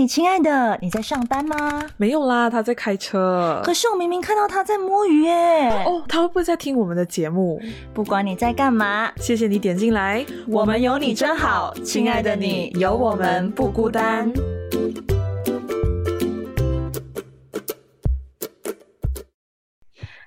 嘿，亲爱的，你在上班吗？没有啦，他在开车。可是我明明看到他在摸鱼耶。哦，他会不会在听我们的节目？不管你在干嘛，谢谢你点进来。我们有你真好，亲爱的你有我们不孤单。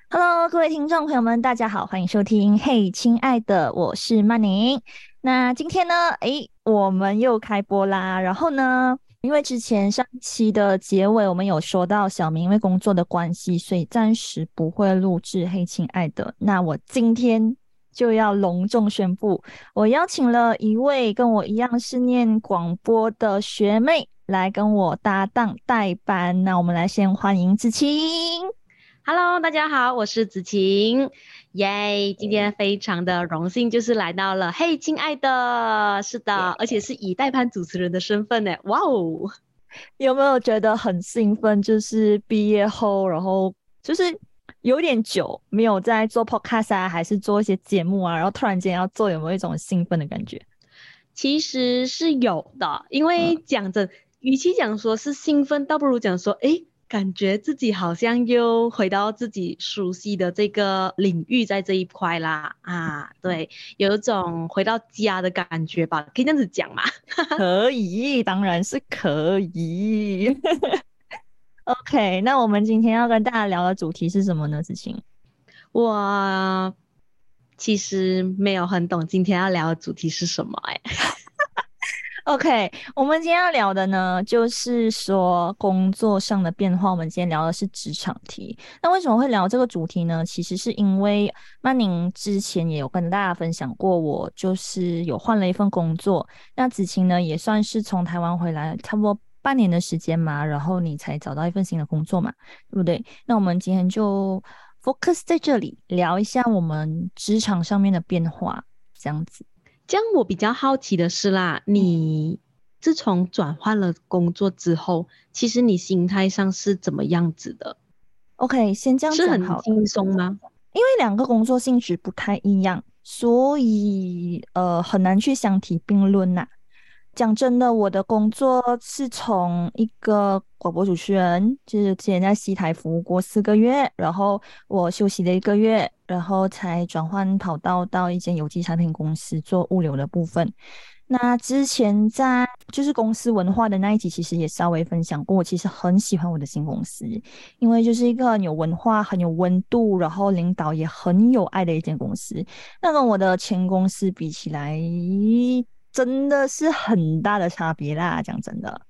Hello，各位听众朋友们，大家好，欢迎收听。嘿，亲爱的，我是曼宁。那今天呢？诶，我们又开播啦。然后呢？因为之前上期的结尾，我们有说到小明因为工作的关系，所以暂时不会录制《嘿，亲爱的》。那我今天就要隆重宣布，我邀请了一位跟我一样是念广播的学妹来跟我搭档代班。那我们来先欢迎子晴。Hello，大家好，我是子晴。耶！今天非常的荣幸，就是来到了嘿，亲爱的，是的，而且是以代班主持人的身份呢。哇哦，有没有觉得很兴奋？就是毕业后，然后就是有点久没有在做 podcast 啊，还是做一些节目啊，然后突然间要做，有没有一种兴奋的感觉？其实是有的，因为讲着，与其讲说是兴奋，倒不如讲说，哎。感觉自己好像又回到自己熟悉的这个领域，在这一块啦啊，对，有一种回到家的感觉吧，可以这样子讲吗？可以，当然是可以。OK，那我们今天要跟大家聊的主题是什么呢？子晴，我其实没有很懂今天要聊的主题是什么，哎。OK，我们今天要聊的呢，就是说工作上的变化。我们今天聊的是职场题。那为什么会聊这个主题呢？其实是因为曼宁之前也有跟大家分享过，我就是有换了一份工作。那子晴呢，也算是从台湾回来，差不多半年的时间嘛，然后你才找到一份新的工作嘛，对不对？那我们今天就 focus 在这里聊一下我们职场上面的变化，这样子。这样我比较好奇的是啦，你自从转换了工作之后，其实你心态上是怎么样子的？OK，先这样是很轻松吗？因为两个工作性质不太一样，所以呃很难去相提并论呐。讲真的，我的工作是从一个广播主持人，就是之前在西台服务过四个月，然后我休息了一个月，然后才转换跑道到一间有机产品公司做物流的部分。那之前在就是公司文化的那一集，其实也稍微分享过，我其实很喜欢我的新公司，因为就是一个很有文化、很有温度，然后领导也很有爱的一间公司。那跟我的前公司比起来，真的是很大的差别啦，讲真的，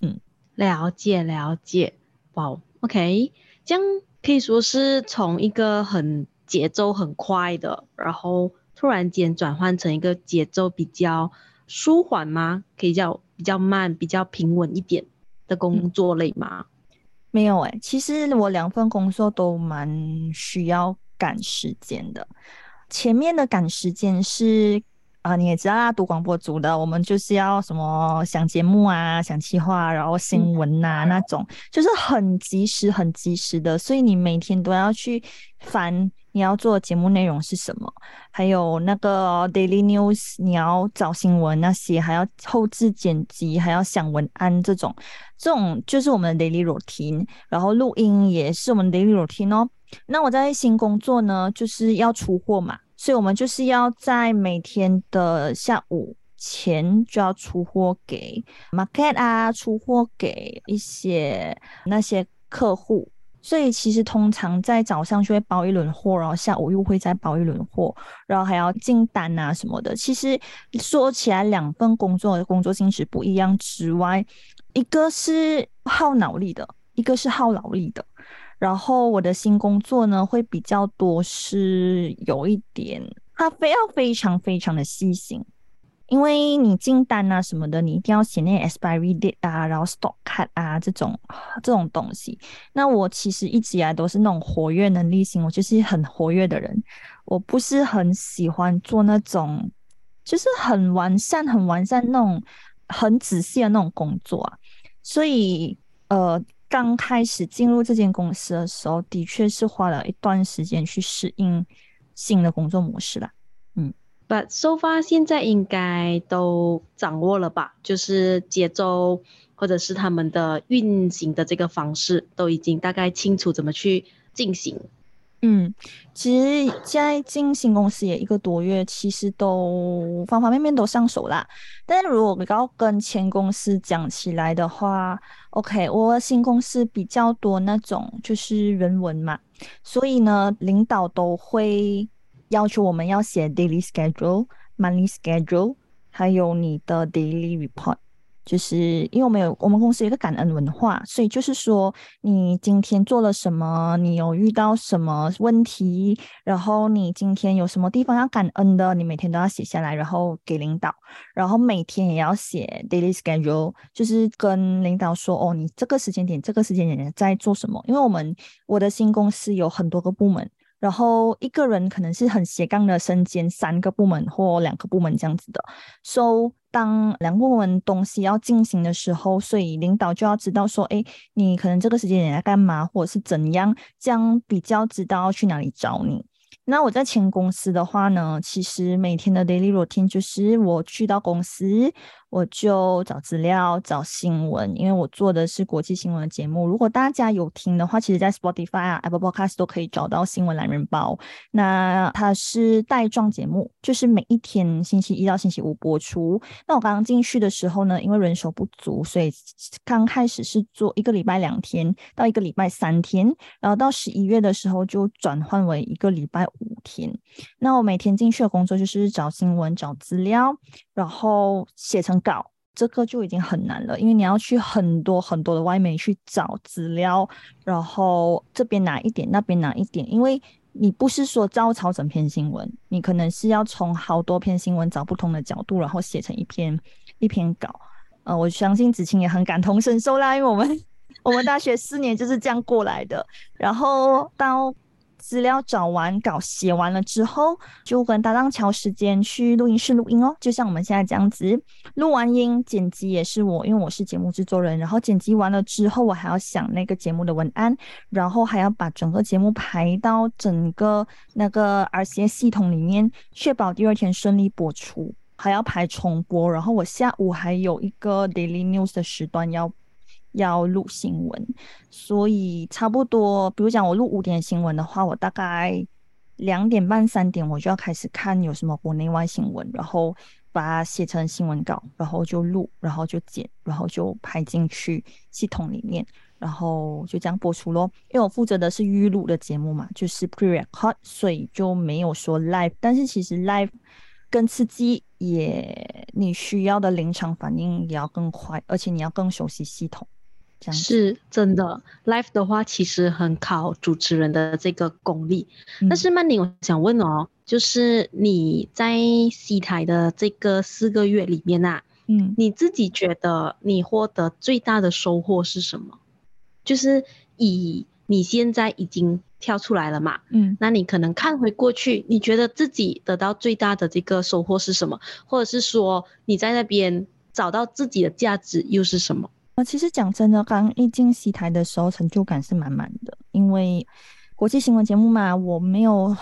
嗯，了解了解，哇，OK，这样可以说是从一个很节奏很快的，然后突然间转换成一个节奏比较舒缓吗？可以叫比较慢、比较平稳一点的工作类吗？没有哎，其实我两份工作都蛮需要赶时间的，前面的赶时间是。啊，你也知道啊，读广播组的，我们就是要什么想节目啊，想企划，然后新闻呐那种，就是很及时、很及时的，所以你每天都要去翻你要做的节目内容是什么，还有那个 daily news，你要找新闻那些，还要后置剪辑，还要想文案这种，这种就是我们的 daily routine，然后录音也是我们 daily routine 哦。那我在新工作呢，就是要出货嘛。所以，我们就是要在每天的下午前就要出货给 market 啊，出货给一些那些客户。所以，其实通常在早上就会包一轮货，然后下午又会再包一轮货，然后还要进单啊什么的。其实说起来，两份工作的工作性质不一样之外，一个是耗脑力的，一个是耗劳力的。然后我的新工作呢，会比较多，是有一点，他非要非常非常的细心，因为你进单啊什么的，你一定要写那 expiry date 啊，然后 stock cut 啊这种这种东西。那我其实一直以来都是那种活跃能力型，我就是很活跃的人，我不是很喜欢做那种就是很完善、很完善那种很仔细的那种工作啊，所以呃。刚开始进入这间公司的时候，的确是花了一段时间去适应新的工作模式啦。嗯 But so far 现在应该都掌握了吧？就是节奏或者是他们的运行的这个方式，都已经大概清楚怎么去进行。嗯，其实现在进新公司也一个多月，其实都方方面面都上手啦。但是如果要跟前公司讲起来的话，OK，我新公司比较多那种就是人文嘛，所以呢，领导都会要求我们要写 daily schedule、monthly schedule，还有你的 daily report。就是因为我们有我们公司有一个感恩文化，所以就是说你今天做了什么，你有遇到什么问题，然后你今天有什么地方要感恩的，你每天都要写下来，然后给领导，然后每天也要写 daily schedule，就是跟领导说哦，你这个时间点、这个时间点在做什么？因为我们我的新公司有很多个部门。然后一个人可能是很斜杠的身兼三个部门或两个部门这样子的，so 当两部分东西要进行的时候，所以领导就要知道说，哎，你可能这个时间点在干嘛，或者是怎样，这样比较知道要去哪里找你。那我在前公司的话呢，其实每天的 daily routine 就是我去到公司。我就找资料、找新闻，因为我做的是国际新闻的节目。如果大家有听的话，其实在 Spotify 啊、Apple Podcast 都可以找到新闻懒人包。那它是带状节目，就是每一天星期一到星期五播出。那我刚刚进去的时候呢，因为人手不足，所以刚开始是做一个礼拜两天到一个礼拜三天，然后到十一月的时候就转换为一个礼拜五天。那我每天进去的工作就是找新闻、找资料，然后写成。稿这个就已经很难了，因为你要去很多很多的外媒去找资料，然后这边拿一点，那边拿一点，因为你不是说照抄整篇新闻，你可能是要从好多篇新闻找不同的角度，然后写成一篇一篇稿。呃，我相信子晴也很感同身受啦，因为我们 我们大学四年就是这样过来的，然后到。资料找完稿写完了之后，就跟搭档调时间去录音室录音哦。就像我们现在这样子，录完音剪辑也是我，因为我是节目制作人。然后剪辑完了之后，我还要想那个节目的文案，然后还要把整个节目排到整个那个 RCA 系统里面，确保第二天顺利播出，还要排重播。然后我下午还有一个 Daily News 的时段要。要录新闻，所以差不多，比如讲我录五点新闻的话，我大概两点半、三点我就要开始看有什么国内外新闻，然后把它写成新闻稿，然后就录，然后就剪，然后就拍进去系统里面，然后就这样播出咯。因为我负责的是预录的节目嘛，就是 pre-record，所以就没有说 live。但是其实 live 更刺激，也你需要的临场反应也要更快，而且你要更熟悉系统。是真的，live 的话其实很考主持人的这个功力。但是曼宁，我想问哦，就是你在西台的这个四个月里面啊，嗯，你自己觉得你获得最大的收获是什么？就是以你现在已经跳出来了嘛，嗯，那你可能看回过去，你觉得自己得到最大的这个收获是什么？或者是说你在那边找到自己的价值又是什么？呃，其实讲真的，刚一进西台的时候，成就感是满满的。因为国际新闻节目嘛，我没有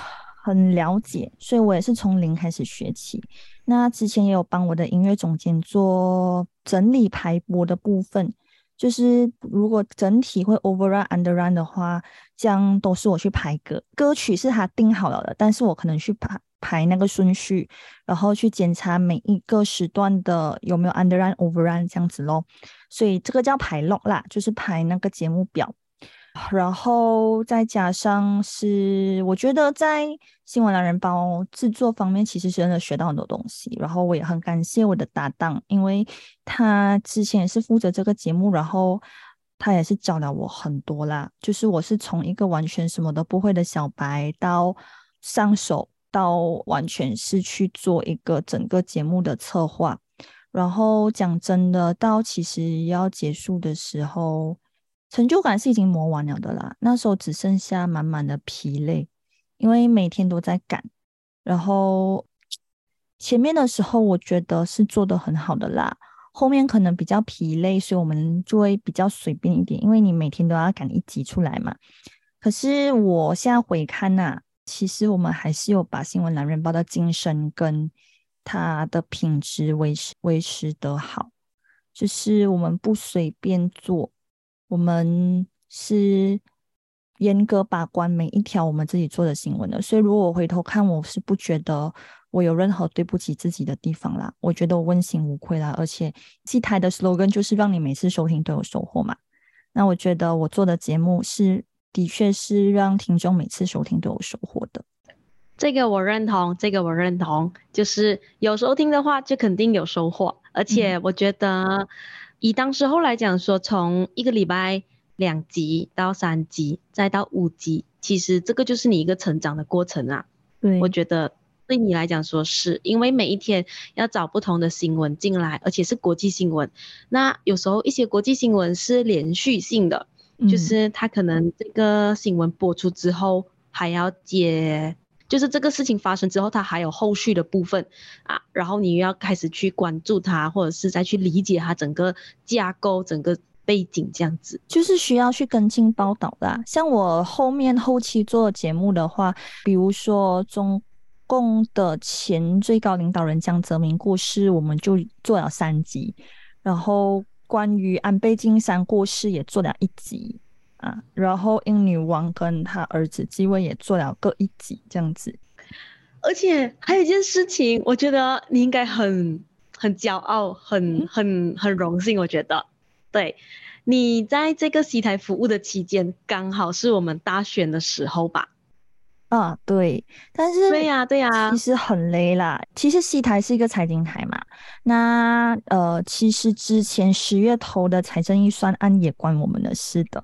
很了解，所以我也是从零开始学起。那之前也有帮我的音乐总监做整理排播的部分，就是如果整体会 overrun underrun 的话，这样都是我去排歌，歌曲是他定好了的，但是我可能去排。排那个顺序，然后去检查每一个时段的有没有 underrun overrun 这样子咯。所以这个叫排 log 啦，就是排那个节目表。然后再加上是，我觉得在新闻男人包制作方面，其实真的学到很多东西。然后我也很感谢我的搭档，因为他之前也是负责这个节目，然后他也是教了我很多啦。就是我是从一个完全什么都不会的小白到上手。到完全是去做一个整个节目的策划，然后讲真的，到其实要结束的时候，成就感是已经磨完了的啦。那时候只剩下满满的疲累，因为每天都在赶。然后前面的时候，我觉得是做的很好的啦，后面可能比较疲累，所以我们就会比较随便一点，因为你每天都要赶一集出来嘛。可是我现在回看呐。其实我们还是有把新闻男人报的精神跟它的品质维持维持得好，就是我们不随便做，我们是严格把关每一条我们自己做的新闻的。所以如果我回头看，我是不觉得我有任何对不起自己的地方啦。我觉得我问心无愧啦，而且祭台的 slogan 就是让你每次收听都有收获嘛。那我觉得我做的节目是。的确是让听众每次收听都有收获的，这个我认同，这个我认同，就是有收听的话就肯定有收获，而且我觉得以当时候来讲说，从一个礼拜两集到三集再到五集，其实这个就是你一个成长的过程啊。对，我觉得对你来讲说是因为每一天要找不同的新闻进来，而且是国际新闻，那有时候一些国际新闻是连续性的。就是他可能这个新闻播出之后还要接，就是这个事情发生之后，他还有后续的部分啊，然后你又要开始去关注他，或者是再去理解他整个架构、整个背景这样子，就是需要去跟进报道的。像我后面后期做节目的话，比如说中共的前最高领导人江泽民过世，我们就做了三集，然后。关于安倍晋三过世也做了一集啊，然后英女王跟她儿子继位也做了各一集这样子，而且还有一件事情，我觉得你应该很很骄傲，很很很荣幸。我觉得，对你在这个西台服务的期间，刚好是我们大选的时候吧。啊，对，但是对呀，对呀，其实很累啦。其实戏台是一个财经台嘛，那呃，其实之前十月头的财政预算案也关我们的事的，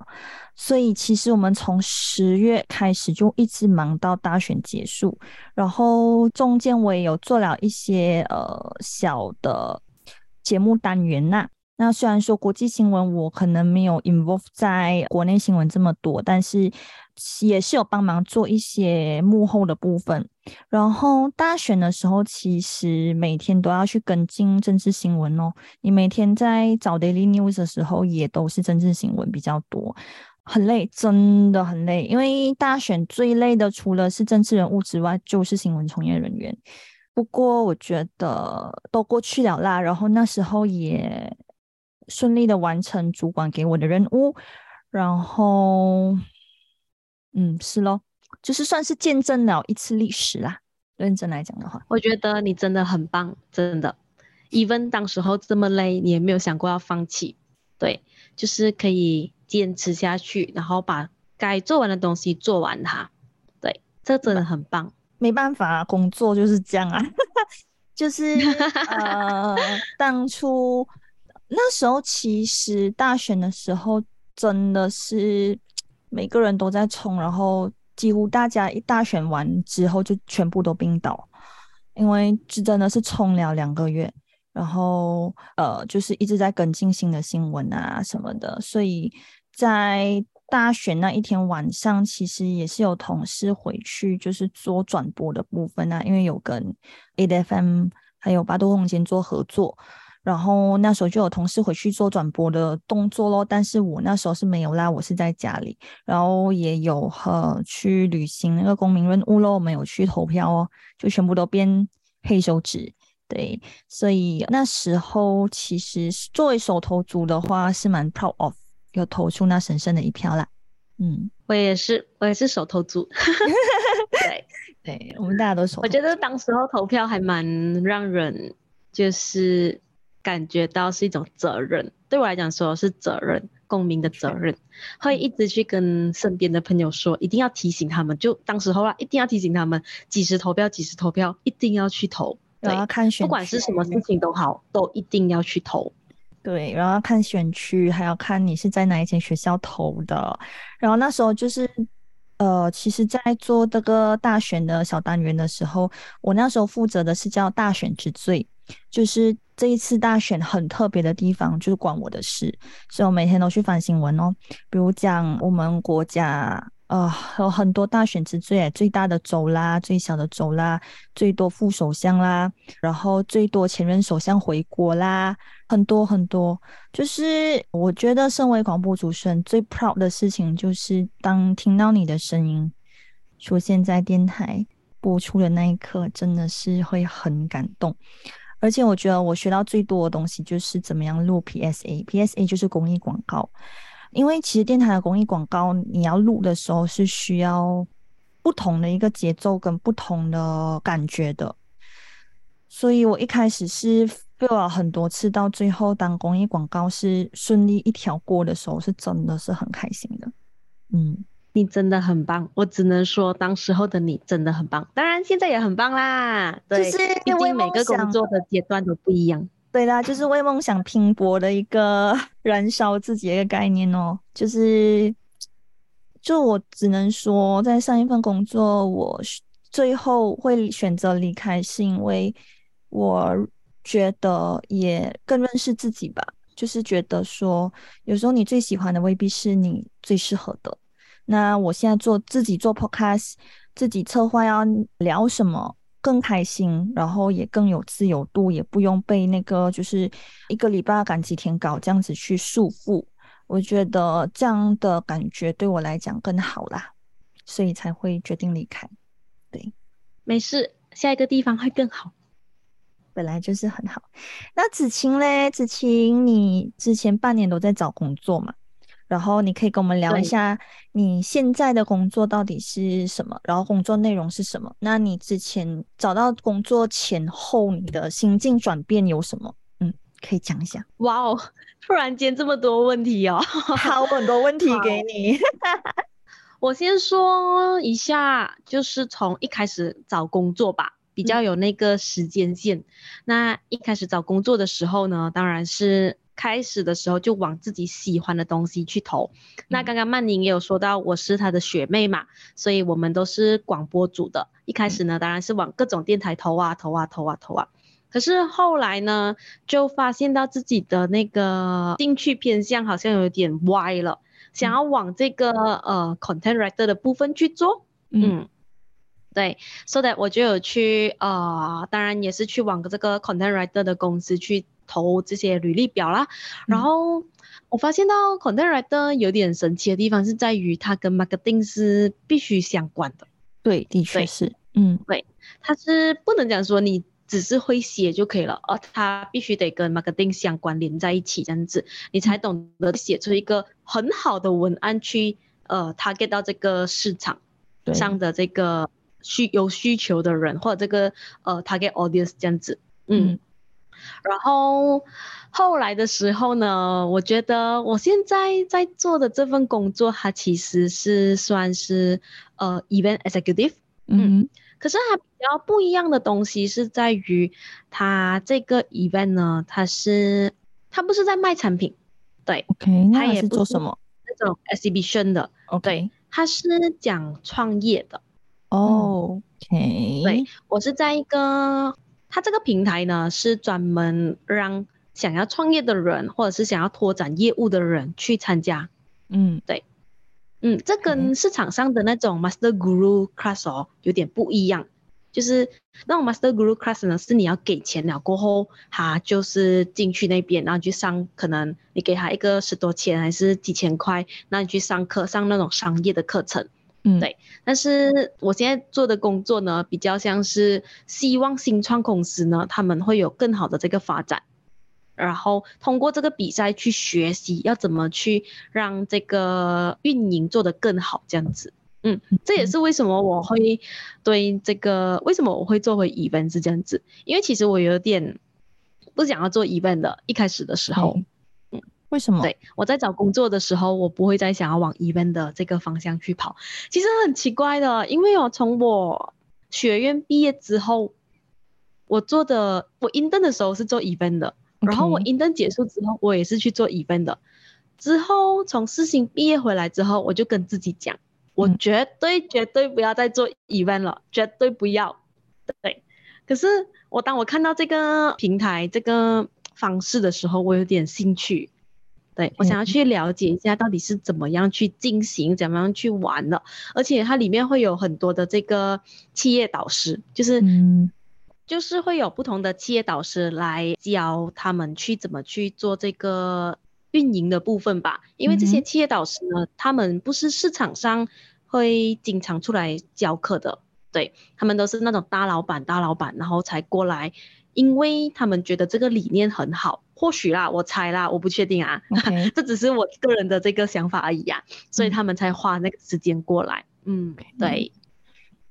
所以其实我们从十月开始就一直忙到大选结束，然后中间我也有做了一些呃小的节目单元呐。那虽然说国际新闻我可能没有 involve 在国内新闻这么多，但是。也是有帮忙做一些幕后的部分，然后大选的时候，其实每天都要去跟进政治新闻哦。你每天在找 daily news 的时候，也都是政治新闻比较多，很累，真的很累。因为大选最累的，除了是政治人物之外，就是新闻从业人员。不过我觉得都过去了啦，然后那时候也顺利的完成主管给我的任务，然后。嗯，是咯，就是算是见证了一次历史啦。认真来讲的话，我觉得你真的很棒，真的。even 当时候这么累，你也没有想过要放弃，对，就是可以坚持下去，然后把该做完的东西做完它。对，这真的很棒。没办法，工作就是这样啊。就是呃，当初那时候其实大选的时候真的是。每个人都在冲，然后几乎大家一大选完之后就全部都病倒，因为是真的是冲了两个月，然后呃就是一直在跟进新的新闻啊什么的，所以在大选那一天晚上，其实也是有同事回去就是做转播的部分啊，因为有跟 A F M 还有八度空间做合作。然后那时候就有同事回去做转播的动作咯，但是我那时候是没有啦，我是在家里，然后也有和去履行那个公民任务咯，没有去投票哦，就全部都变黑手指，对，所以那时候其实作为手头族的话是蛮 proud of，有投出那神圣的一票啦，嗯，我也是，我也是手头族，对，对，我们大家都手，我觉得当时候投票还蛮让人就是。感觉到是一种责任，对我来讲说是责任，公民的责任，会一直去跟身边的朋友说，一定要提醒他们，就当时候啦，一定要提醒他们，几时投票，几时投票，一定要去投。对，要看选，不管是什么事情都好，都一定要去投。对，然后要看选区，还要看你是在哪一间学校投的。然后那时候就是，呃，其实，在做这个大选的小单元的时候，我那时候负责的是叫大选之最，就是。这一次大选很特别的地方就是关我的事，所以我每天都去翻新闻哦。比如讲我们国家呃有很多大选之最，最大的州啦，最小的州啦，最多副首相啦，然后最多前任首相回国啦，很多很多。就是我觉得身为广播主持人最 proud 的事情，就是当听到你的声音出现在电台播出的那一刻，真的是会很感动。而且我觉得我学到最多的东西就是怎么样录 PSA，PSA 就是公益广告。因为其实电台的公益广告，你要录的时候是需要不同的一个节奏跟不同的感觉的。所以我一开始是费了很多次，到最后当公益广告是顺利一条过的时候，是真的是很开心的。嗯，你真的很棒，我只能说当时候的你真的很棒。当然现在也很棒啦，对，就是毕竟每个工作的阶段都不一样。对啦，就是为梦想拼搏的一个 燃烧自己的一个概念哦。就是，就我只能说，在上一份工作，我最后会选择离开，是因为我觉得也更认识自己吧。就是觉得说，有时候你最喜欢的未必是你最适合的。那我现在做自己做 podcast，自己策划要聊什么。更开心，然后也更有自由度，也不用被那个就是一个礼拜赶几天稿这样子去束缚。我觉得这样的感觉对我来讲更好啦，所以才会决定离开。对，没事，下一个地方会更好，本来就是很好。那子晴嘞，子晴，你之前半年都在找工作嘛？然后你可以跟我们聊一下你现在的工作到底是什么，然后工作内容是什么？那你之前找到工作前后你的心境转变有什么？嗯，可以讲一下。哇哦，突然间这么多问题哦，好，很多问题给你。我先说一下，就是从一开始找工作吧，比较有那个时间线。那一开始找工作的时候呢，当然是。开始的时候就往自己喜欢的东西去投。那刚刚曼宁也有说到，我是她的学妹嘛，所以我们都是广播组的。一开始呢，当然是往各种电台投啊投啊投啊投啊。可是后来呢，就发现到自己的那个兴趣偏向好像有点歪了，想要往这个呃 content writer 的部分去做。嗯，对，所以我就有去呃，当然也是去往这个 content writer 的公司去。投这些履历表啦，然后我发现到 content writer 有点神奇的地方是在于它跟 marketing 是必须相关的。对，的确是，嗯，对，它是不能讲说你只是会写就可以了，而它必须得跟 marketing 相关联在一起，这样子你才懂得写出一个很好的文案去呃 target 到这个市场上的这个需有需求的人或者这个呃 target audience 这样子，嗯。然后后来的时候呢，我觉得我现在在做的这份工作，它其实是算是呃 event executive，嗯，可是它比较不一样的东西是在于，它这个 event 呢，它是它不是在卖产品，对，OK，它也是做什么？那种 exhibition 的，OK，它是讲创业的。哦，OK，对我是在一个。它这个平台呢，是专门让想要创业的人，或者是想要拓展业务的人去参加。嗯，对，嗯，这跟市场上的那种 Master Guru Class 哦有点不一样。就是那种 Master Guru Class 呢，是你要给钱了过后，他就是进去那边，然后去上，可能你给他一个十多千还是几千块，那你去上课，上那种商业的课程。嗯，对，但是我现在做的工作呢，比较像是希望新创公司呢，他们会有更好的这个发展，然后通过这个比赛去学习要怎么去让这个运营做得更好，这样子。嗯，这也是为什么我会对这个为什么我会做回 event 是这样子，因为其实我有点不想要做 event 的，一开始的时候。为什么？对我在找工作的时候，我不会再想要往 event 的这个方向去跑。其实很奇怪的，因为我从我学院毕业之后，我做的我 intern 的时候是做 event 的，然后我 intern 结束之后，我也是去做 event 的。之后从四星毕业回来之后，我就跟自己讲，我绝对绝对不要再做 event 了，绝对不要。对，可是我当我看到这个平台这个方式的时候，我有点兴趣。对我想要去了解一下到底是怎么样去进行，怎么样去玩的，而且它里面会有很多的这个企业导师，就是就是会有不同的企业导师来教他们去怎么去做这个运营的部分吧。因为这些企业导师呢，他们不是市场上会经常出来教课的，对他们都是那种大老板、大老板，然后才过来，因为他们觉得这个理念很好，或许啦，我猜啦，我不确定啊，这只是我个人的这个想法而已啊，所以他们才花那个时间过来，嗯，对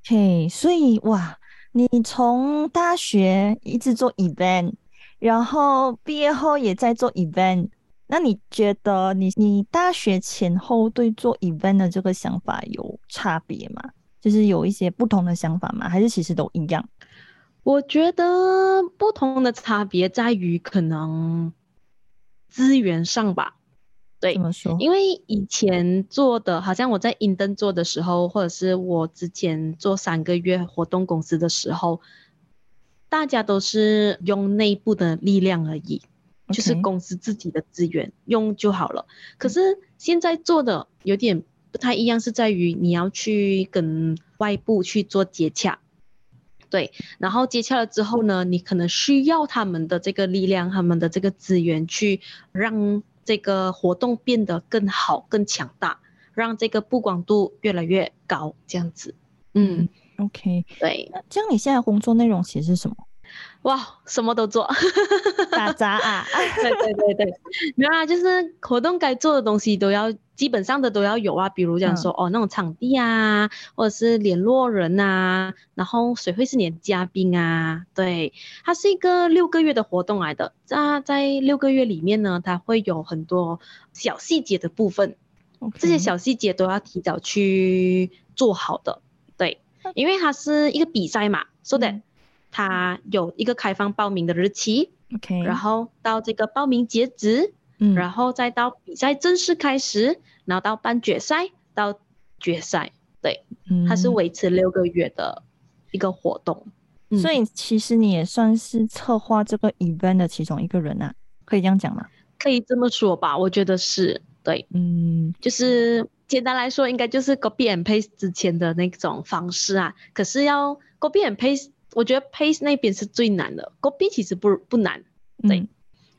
，OK，所以哇，你从大学一直做 event，然后毕业后也在做 event。那你觉得你你大学前后对做 event 的这个想法有差别吗？就是有一些不同的想法吗？还是其实都一样？我觉得不同的差别在于可能资源上吧。对，怎么说？因为以前做的，好像我在英登做的时候，或者是我之前做三个月活动公司的时候，大家都是用内部的力量而已。就是公司自己的资源用就好了，可是现在做的有点不太一样，是在于你要去跟外部去做接洽，对，然后接洽了之后呢，你可能需要他们的这个力量，他们的这个资源去让这个活动变得更好、更强大，让这个曝光度越来越高，这样子。嗯，OK，对。那这样你现在工作内容其实是什么？哇，什么都做，打杂啊！对对对对，没有啊，就是活动该做的东西都要，基本上的都要有啊。比如讲说，哦，那种场地啊，或者是联络人啊，然后谁会是你的嘉宾啊？对，它是一个六个月的活动来的。在在六个月里面呢，它会有很多小细节的部分，这些小细节都要提早去做好的。对，因为它是一个比赛嘛，说的。它有一个开放报名的日期，OK，然后到这个报名截止，嗯，然后再到比赛正式开始，然后到半决赛到决赛，对，它是维持六个月的一个活动，所以其实你也算是策划这个 event 的其中一个人啊，可以这样讲吗？可以这么说吧，我觉得是对，嗯，就是简单来说，应该就是 copy and paste 之前的那种方式啊，可是要 copy and paste。我觉得 pace 那边是最难的，copy 其实不不难，对，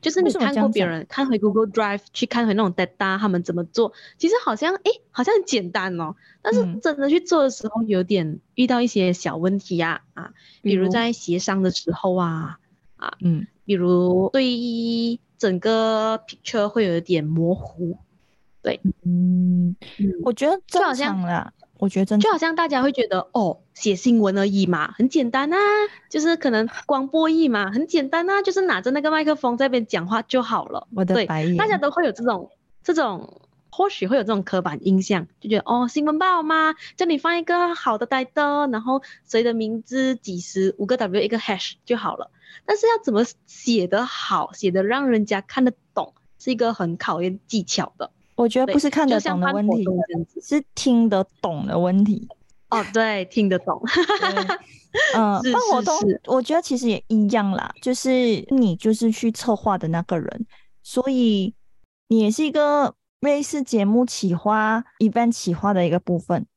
就是你看过别人看回 Google Drive 去看回那种 data 他们怎么做，其实好像哎好像很简单哦，但是真的去做的时候有点遇到一些小问题呀啊，比如在协商的时候啊啊嗯，比如对于整个 picture 会有一点模糊，对，嗯，我觉得正常啦。我觉得真就好像大家会觉得哦，写新闻而已嘛，很简单啊，就是可能广播译嘛，很简单啊，就是拿着那个麦克风在边讲话就好了。我的白眼，大家都会有这种这种，或许会有这种刻板印象，就觉得哦，新闻报吗？叫你放一个好的 title，然后谁的名字几十五个 W 一个 hash 就好了。但是要怎么写得好，写得让人家看得懂，是一个很考验技巧的。我觉得不是看得懂的问题，是听得懂的问题。哦，对，听得懂。嗯，办活动，我觉得其实也一样啦，就是你就是去策划的那个人，所以你也是一个类似节目企划、event 企划的一个部分。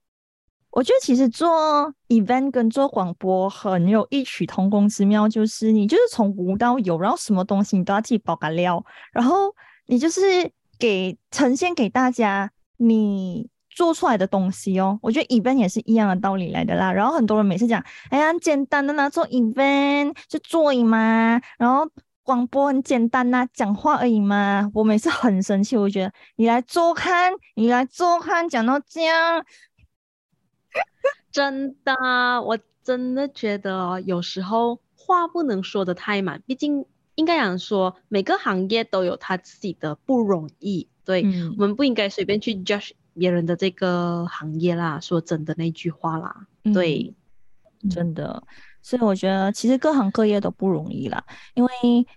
我觉得其实做 event 跟做广播很有异曲同工之妙，就是你就是从无到有，然后什么东西你都要自己包个料，然后你就是。给呈现给大家你做出来的东西哦，我觉得 event 也是一样的道理来的啦。然后很多人每次讲，哎呀，简单的呢，做 event 就做嘛。然后广播很简单呐，讲话而已嘛。我每次很生气，我觉得你来做看，你来做看，讲到这样，真的，我真的觉得有时候话不能说的太满，毕竟。应该讲说，每个行业都有他自己的不容易，对我们不应该随便去 judge 别人的这个行业啦。说真的那句话啦，对，真的，所以我觉得其实各行各业都不容易啦。因为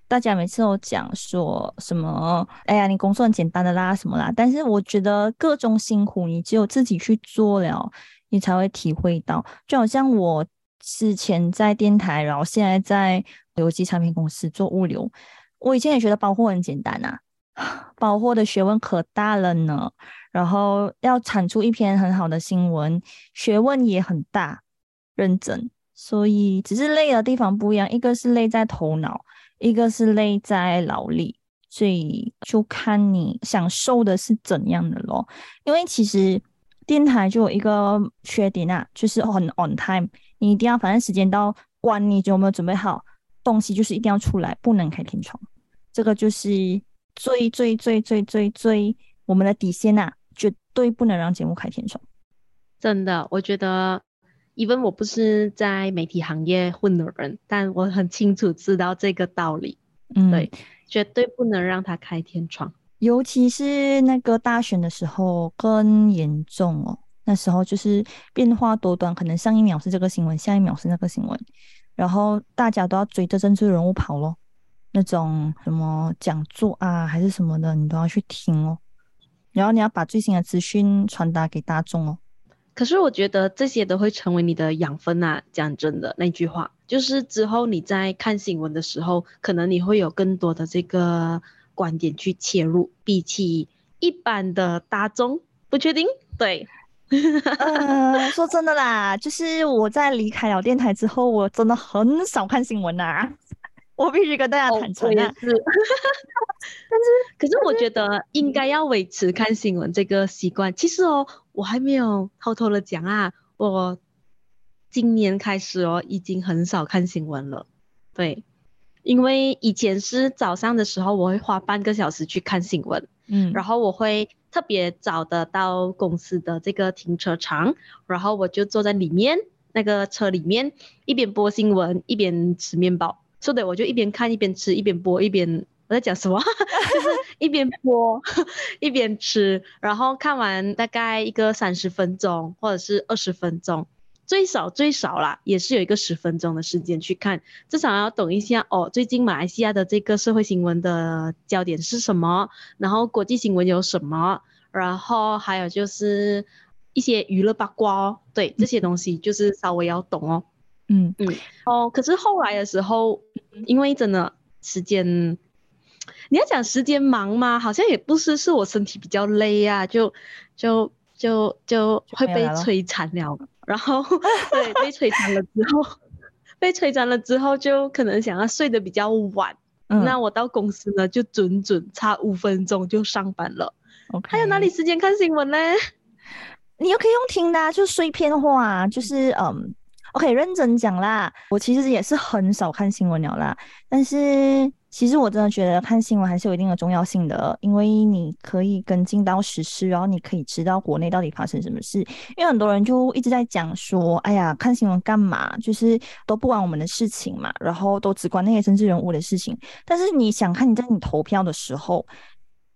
大家每次都讲说什么，哎呀，你工作很简单的啦，什么啦，但是我觉得各种辛苦，你只有自己去做了，你才会体会到。就好像我之前在电台，然后现在在。邮寄产品公司做物流，我以前也觉得包货很简单呐，包货的学问可大了呢。然后要产出一篇很好的新闻，学问也很大，认真。所以只是累的地方不一样，一个是累在头脑，一个是累在劳力。所以就看你享受的是怎样的咯。因为其实电台就有一个缺点啊，就是很 on time，你一定要反正时间到，管你有没有准备好东西，就是一定要出来，不能开天窗。这个就是最最最最最最我们的底线呐、绝对不能让节目开天窗。真的，我觉得，even 我不是在媒体行业混的人，但我很清楚知道这个道理，嗯，对，绝对不能让他开天窗。尤其是那个大选的时候更严重哦。那时候就是变化多端，可能上一秒是这个新闻，下一秒是那个新闻，然后大家都要追着政治人物跑咯。那种什么讲座啊，还是什么的，你都要去听哦。然后你要把最新的资讯传达给大众哦。可是我觉得这些都会成为你的养分啊！讲真的，那句话就是之后你在看新闻的时候，可能你会有更多的这个观点去切入，比起一般的大众，不确定。对，呃，说真的啦，就是我在离开了电台之后，我真的很少看新闻呐、我必须跟大家哦坦诚啊。我也是。但是，可是我觉得应该要维持看新闻这个习惯。其实哦，我还没有偷偷的讲啊，我今年开始哦，已经很少看新闻了。对，因为以前是早上的时候，我会花半个小时去看新闻，嗯，然后我会特别早的到公司的这个停车场，然后我就坐在里面那个车里面，一边播新闻一边吃面包。说的我就一边看一边吃，一边播一边我在讲什么，就是一边播 一边吃，然后看完大概一个三十分钟或者是二十分钟。最少最少啦，也是有一个十分钟的时间去看，至少要懂一下哦。最近马来西亚的这个社会新闻的焦点是什么？然后国际新闻有什么？然后还有就是一些娱乐八卦哦，对这些东西就是稍微要懂哦。嗯嗯哦，可是后来的时候，因为真的时间，你要讲时间忙吗？好像也不是，是我身体比较累啊，就就就就会被摧残了。然后对，被摧残了之后，被摧残了之后，就可能想要睡得比较晚。嗯，那我到公司呢，就准准差五分钟就上班了还有哪里时间看新闻呢？你又可以用听的、啊，就碎片化，就是嗯，OK，认真讲啦，我其实也是很少看新闻了啦，但是其实我真的觉得看新闻还是有一定的重要性的，因为你可以跟进到时事，然后你可以知道国内到底发生什么事。因为很多人就一直在讲说，哎呀，看新闻干嘛？就是都不管我们的事情嘛，然后都只管那些政治人物的事情。但是你想看，你在你投票的时候，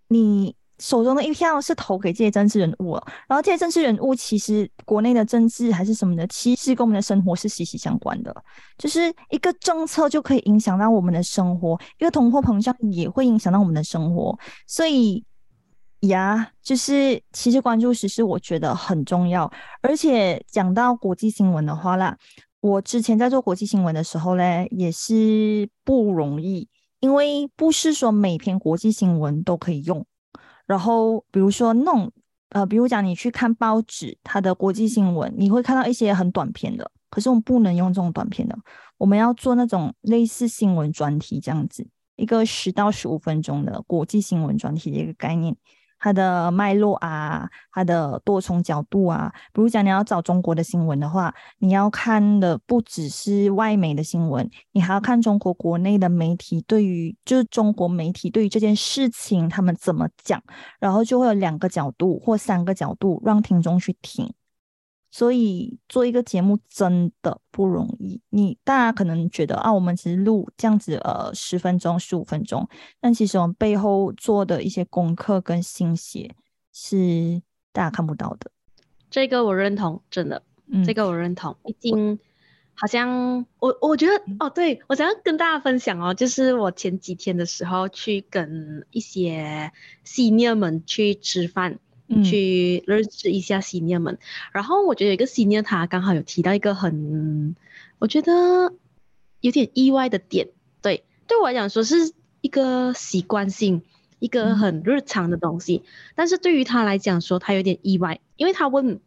你手中的一票是投给这些政治人物，然后这些政治人物其实国内的政治还是什么的，其实跟我们的生活是息息相关的。就是一个政策就可以影响到我们的生活，一个通货膨胀也会影响到我们的生活，所以呀，就是其实关注时事我觉得很重要，而且讲到国际新闻的话啦，我之前在做国际新闻的时候嘞，也是不容易，因为不是说每篇国际新闻都可以用。然后比如说弄呃，比如讲你去看报纸，它的国际新闻，你会看到一些很短篇的，可是我们不能用这种短篇的，我们要做那种类似新闻专题这样子，一个十到十五分钟的国际新闻专题的一个概念。它的脉络啊，它的多重角度啊，比如讲你要找中国的新闻的话，你要看的不只是外媒的新闻，你还要看中国国内的媒体对于就是中国媒体对于这件事情他们怎么讲，然后就会有两个角度或三个角度让听众去听。所以做一个节目真的不容易。你大家可能觉得啊，我们只是录这样子，呃，十分钟、十五分钟，但其实我们背后做的一些功课跟心血是大家看不到的。这个我认同，真的。嗯，这个我认同，已经好像我我觉得哦，对我想要跟大家分享哦，就是我前几天的时候去跟一些 senior 们去吃饭，嗯去认识一下 senior 们，然后我觉得有一个 senior 他刚好有提到一个很，我觉得有点意外的点，对，对我来讲说是一个习惯性。一个嗯很日常的东西，但是对于他来讲说，他有点意外，因为他问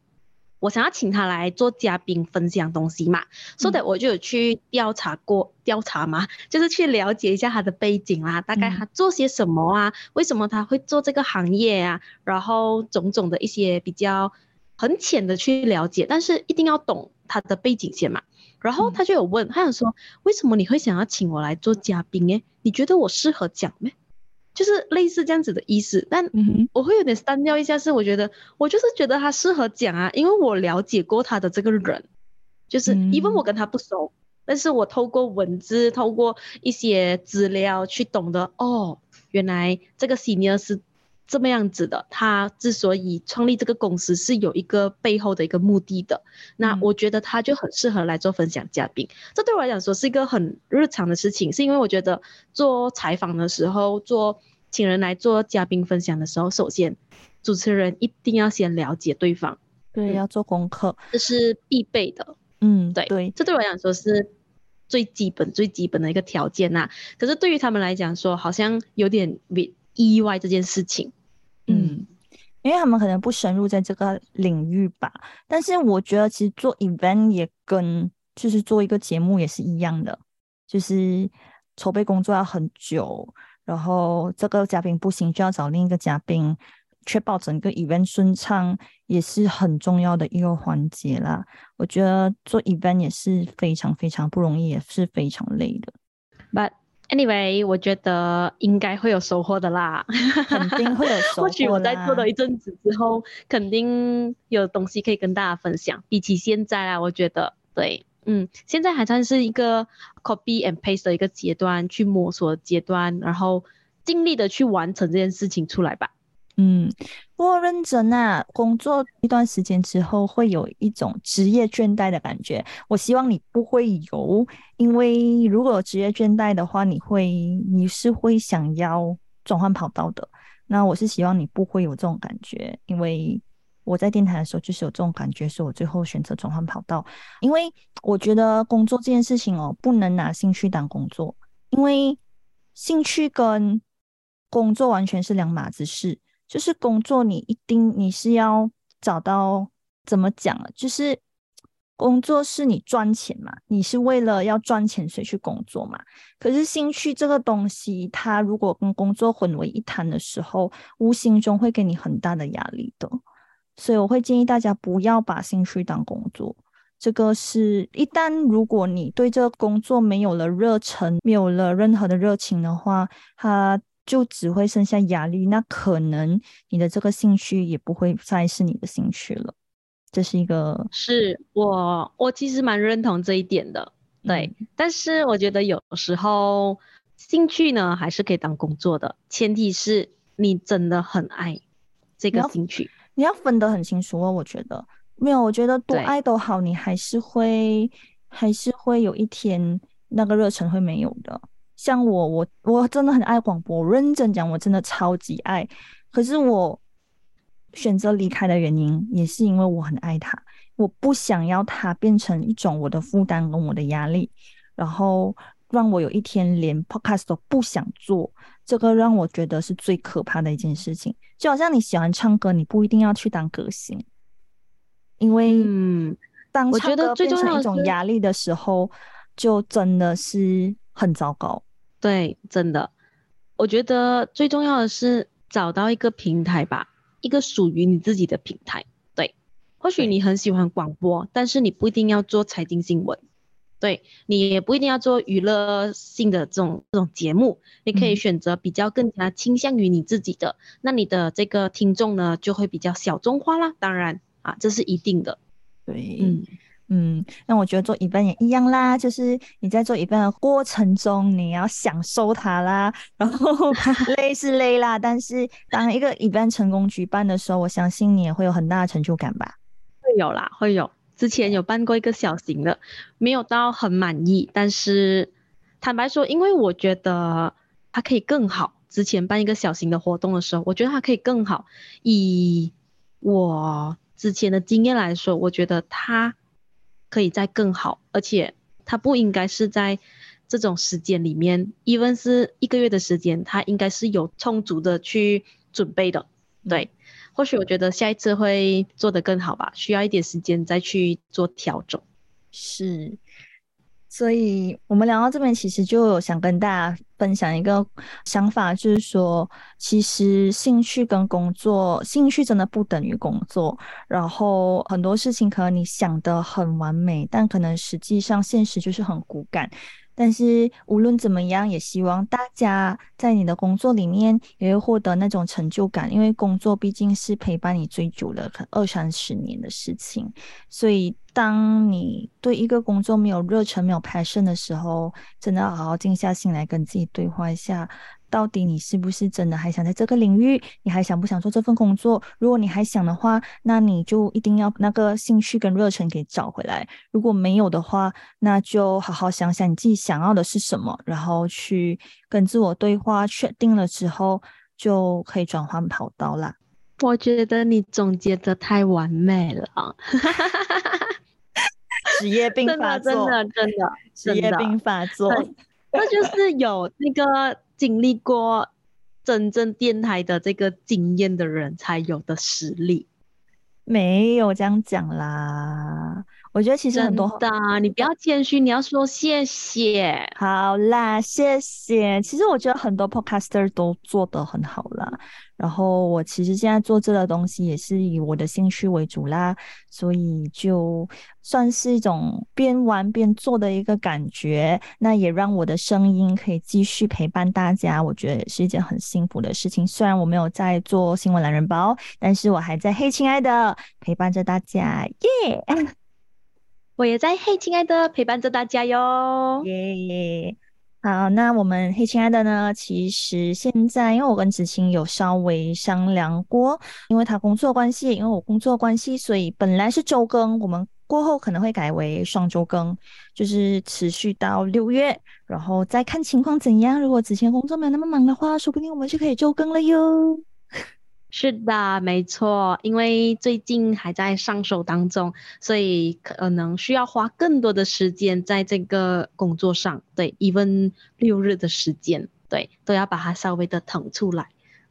我想要请他来做嘉宾分享东西嘛，所以的我就有去调查过，调查嘛，就是去了解一下他的背景啦，大概嗯他做些什么啊，为什么他会做这个行业啊，然后种种的一些比较很浅的去了解，但是一定要懂他的背景先嘛。然后他就有问，他想说，为什么你会想要请我来做嘉宾？诶，你觉得我适合讲没？就是类似这样子的意思。但我会有点单调一下，是我觉得我就是觉得他适合讲啊，因为我了解过他的这个人，就是因为我跟他不熟，但是我透过文字，透过一些资料去懂得，哦，原来这个 senior 是。这么样子的，他之所以创立这个公司是有一个背后的一个目的的。那我觉得他就很适合来做分享嘉宾。这对我来讲说是一个很日常的事情，是因为我觉得做采访的时候，做请人来做嘉宾分享的时候，首先主持人一定要先了解对方，对，要做功课，这是必备的。嗯，对对，这对我来讲说是最基本、最基本的一个条件呐。可是对于他们来讲说，好像有点意外这件事情。嗯，因为他们可能不深入在这个领域吧。但是我觉得，其实做 event 也跟就是做一个节目也是一样的，就是筹备工作要很久，然后这个嘉宾不行就要找另一个嘉宾，确保整个 event 顺畅也是很重要的一个环节啦。我觉得做 event 也是非常非常不容易，也是非常累的。But Anyway，我觉得应该会有收获的啦，肯定会有收获。或许我在做了一阵子之后，肯定有东西可以跟大家分享。比起现在啊，我觉得对，嗯，现在还算是一个 copy and paste 的一个阶段，去摸索阶段，然后尽力的去完成这件事情出来吧。嗯，不过认真啊，工作一段时间之后会有一种职业倦怠的感觉。我希望你不会有，因为如果有职业倦怠的话，你会你是会想要转换跑道的。那我是希望你不会有这种感觉，因为我在电台的时候就是有这种感觉，所以我最后选择转换跑道。因为我觉得工作这件事情哦，不能拿兴趣当工作，因为兴趣跟工作完全是两码子事。就是工作，你一定你是要找到怎么讲啊？就是工作是你赚钱嘛，你是为了要赚钱所以去工作嘛。可是兴趣这个东西，它如果跟工作混为一谈的时候，无形中会给你很大的压力的。所以我会建议大家不要把兴趣当工作。这个是一旦如果你对这个工作没有了热忱，没有了任何的热情的话，它。就只会剩下压力，那可能你的这个兴趣也不会再是你的兴趣了。这是一个，是我我其实蛮认同这一点的，对。但是我觉得有时候兴趣呢还是可以当工作的，前提是你真的很爱这个兴趣，你要分得很清楚哦。我觉得没有，我觉得多爱都好，你还是会还是会有一天那个热忱会没有的。像我，我我真的很爱广播，认真讲，我真的超级爱。可是我选择离开的原因，也是因为我很爱他，我不想要他变成一种我的负担跟我的压力，然后让我有一天连 podcast 都不想做。这个让我觉得是最可怕的一件事情。就好像你喜欢唱歌，你不一定要去当歌星，因为嗯，当我觉得变成一种压力的时候，就真的是很糟糕。对，真的，我觉得最重要的是找到一个平台吧，一个属于你自己的平台。对，或许你很喜欢广播，但是你不一定要做财经新闻，对你也不一定要做娱乐性的这种这种节目，你可以选择比较更加倾向于你自己的，那你的这个听众呢就会比较小众化啦。当然啊，这是一定的。对，嗯。嗯，那我觉得做一半也一样啦，就是你在做一半的过程中，你要享受它啦，然后 累是累啦，但是当一个一半成功举办的时候，我相信你也会有很大的成就感吧？会有啦，会有。之前有办过一个小型的，没有到很满意，但是坦白说，因为我觉得它可以更好。之前办一个小型的活动的时候，我觉得它可以更好。以我之前的经验来说，我觉得它。可以再更好，而且它不应该是在这种时间里面，even 是一个月的时间，它应该是有充足的去准备的。对，或许我觉得下一次会做得更好吧，需要一点时间再去做调整。是，所以我们聊到这边，其实就有想跟大家分享一个想法，就是说，其实兴趣跟工作，兴趣真的不等于工作。然后很多事情可能你想的很完美，但可能实际上现实就是很骨感。但是无论怎么样，也希望大家在你的工作里面也会获得那种成就感，因为工作毕竟是陪伴你最久的，可二三十年的事情。所以，当你对一个工作没有热忱、没有 passion 的时候，真的要好好静下心来跟自己对话一下。到底你是不是真的还想在这个领域？你还想不想做这份工作？如果你还想的话，那你就一定要那个兴趣跟热忱给找回来。如果没有的话，那就好好想想你自己想要的是什么，然后去跟自我对话，确定了之后就可以转换跑道啦。我觉得你总结的太完美了，职业病发作，真的真的职业病发作，那就是有那个。经历过真正电台的这个经验的人才有的实力，没有这样讲啦。我觉得其实很多的，你不要谦虚，你要说谢谢。好啦，谢谢。其实我觉得很多 podcaster 都做得很好啦。然后我其实现在做这个东西也是以我的兴趣为主啦，所以就算是一种边玩边做的一个感觉。那也让我的声音可以继续陪伴大家，我觉得是一件很幸福的事情。虽然我没有在做新闻懒人包，但是我还在嘿，亲爱的陪伴着大家，耶！我也在嘿，亲爱的陪伴着大家哟，耶！好，那我们嘿，亲爱的呢？其实现在，因为我跟子晴有稍微商量过，因为他工作关系，因为我工作关系，所以本来是周更，我们过后可能会改为双周更，就是持续到六月，然后再看情况怎样。如果子晴工作没有那么忙的话，说不定我们就可以周更了哟。是的，没错，因为最近还在上手当中，所以可能需要花更多的时间在这个工作上。对，even 六日的时间，对，都要把它稍微的腾出来。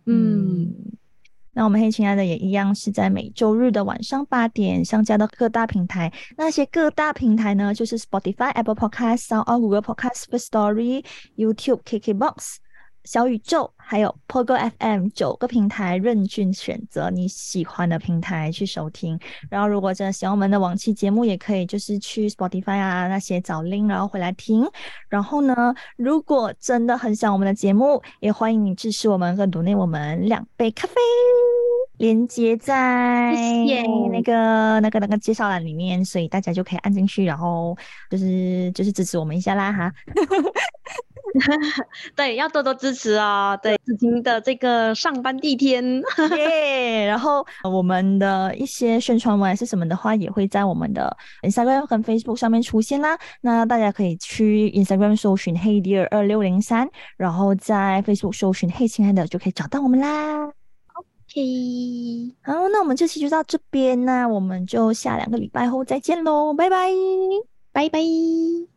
嗯，那我们黑亲爱的也一样是在每周日的晚上八点上架到各大平台。那些各大平台呢，就是 Spotify、Apple Podcast、Sound、Google Podcast、First Story、YouTube、KKBox。小宇宙还有 Pogo FM 九个平台，任君选择你喜欢的平台去收听。然后，如果真的喜欢我们的往期节目，也可以就是去 Spotify 啊那些找 link，然后回来听。然后呢，如果真的很想我们的节目，也欢迎你支持我们，和读内我们两杯咖啡，连接在那个那个那个介绍栏里面，所以大家就可以按进去，然后就是就是支持我们一下啦哈。对，要多多支持哦。对，子晴的这个上班第一天，耶！然后我们的一些宣传文是什么的话，也会在我们的 Instagram 和 Facebook 上面出现啦。那大家可以去 Instagram 搜寻 Hey Dear 二六零三，然后在 Facebook 搜寻 Hey 亲爱的，就可以找到我们啦。OK，好，那我们这期就到这边，那我们就下两个礼拜后再见喽，拜拜，拜拜。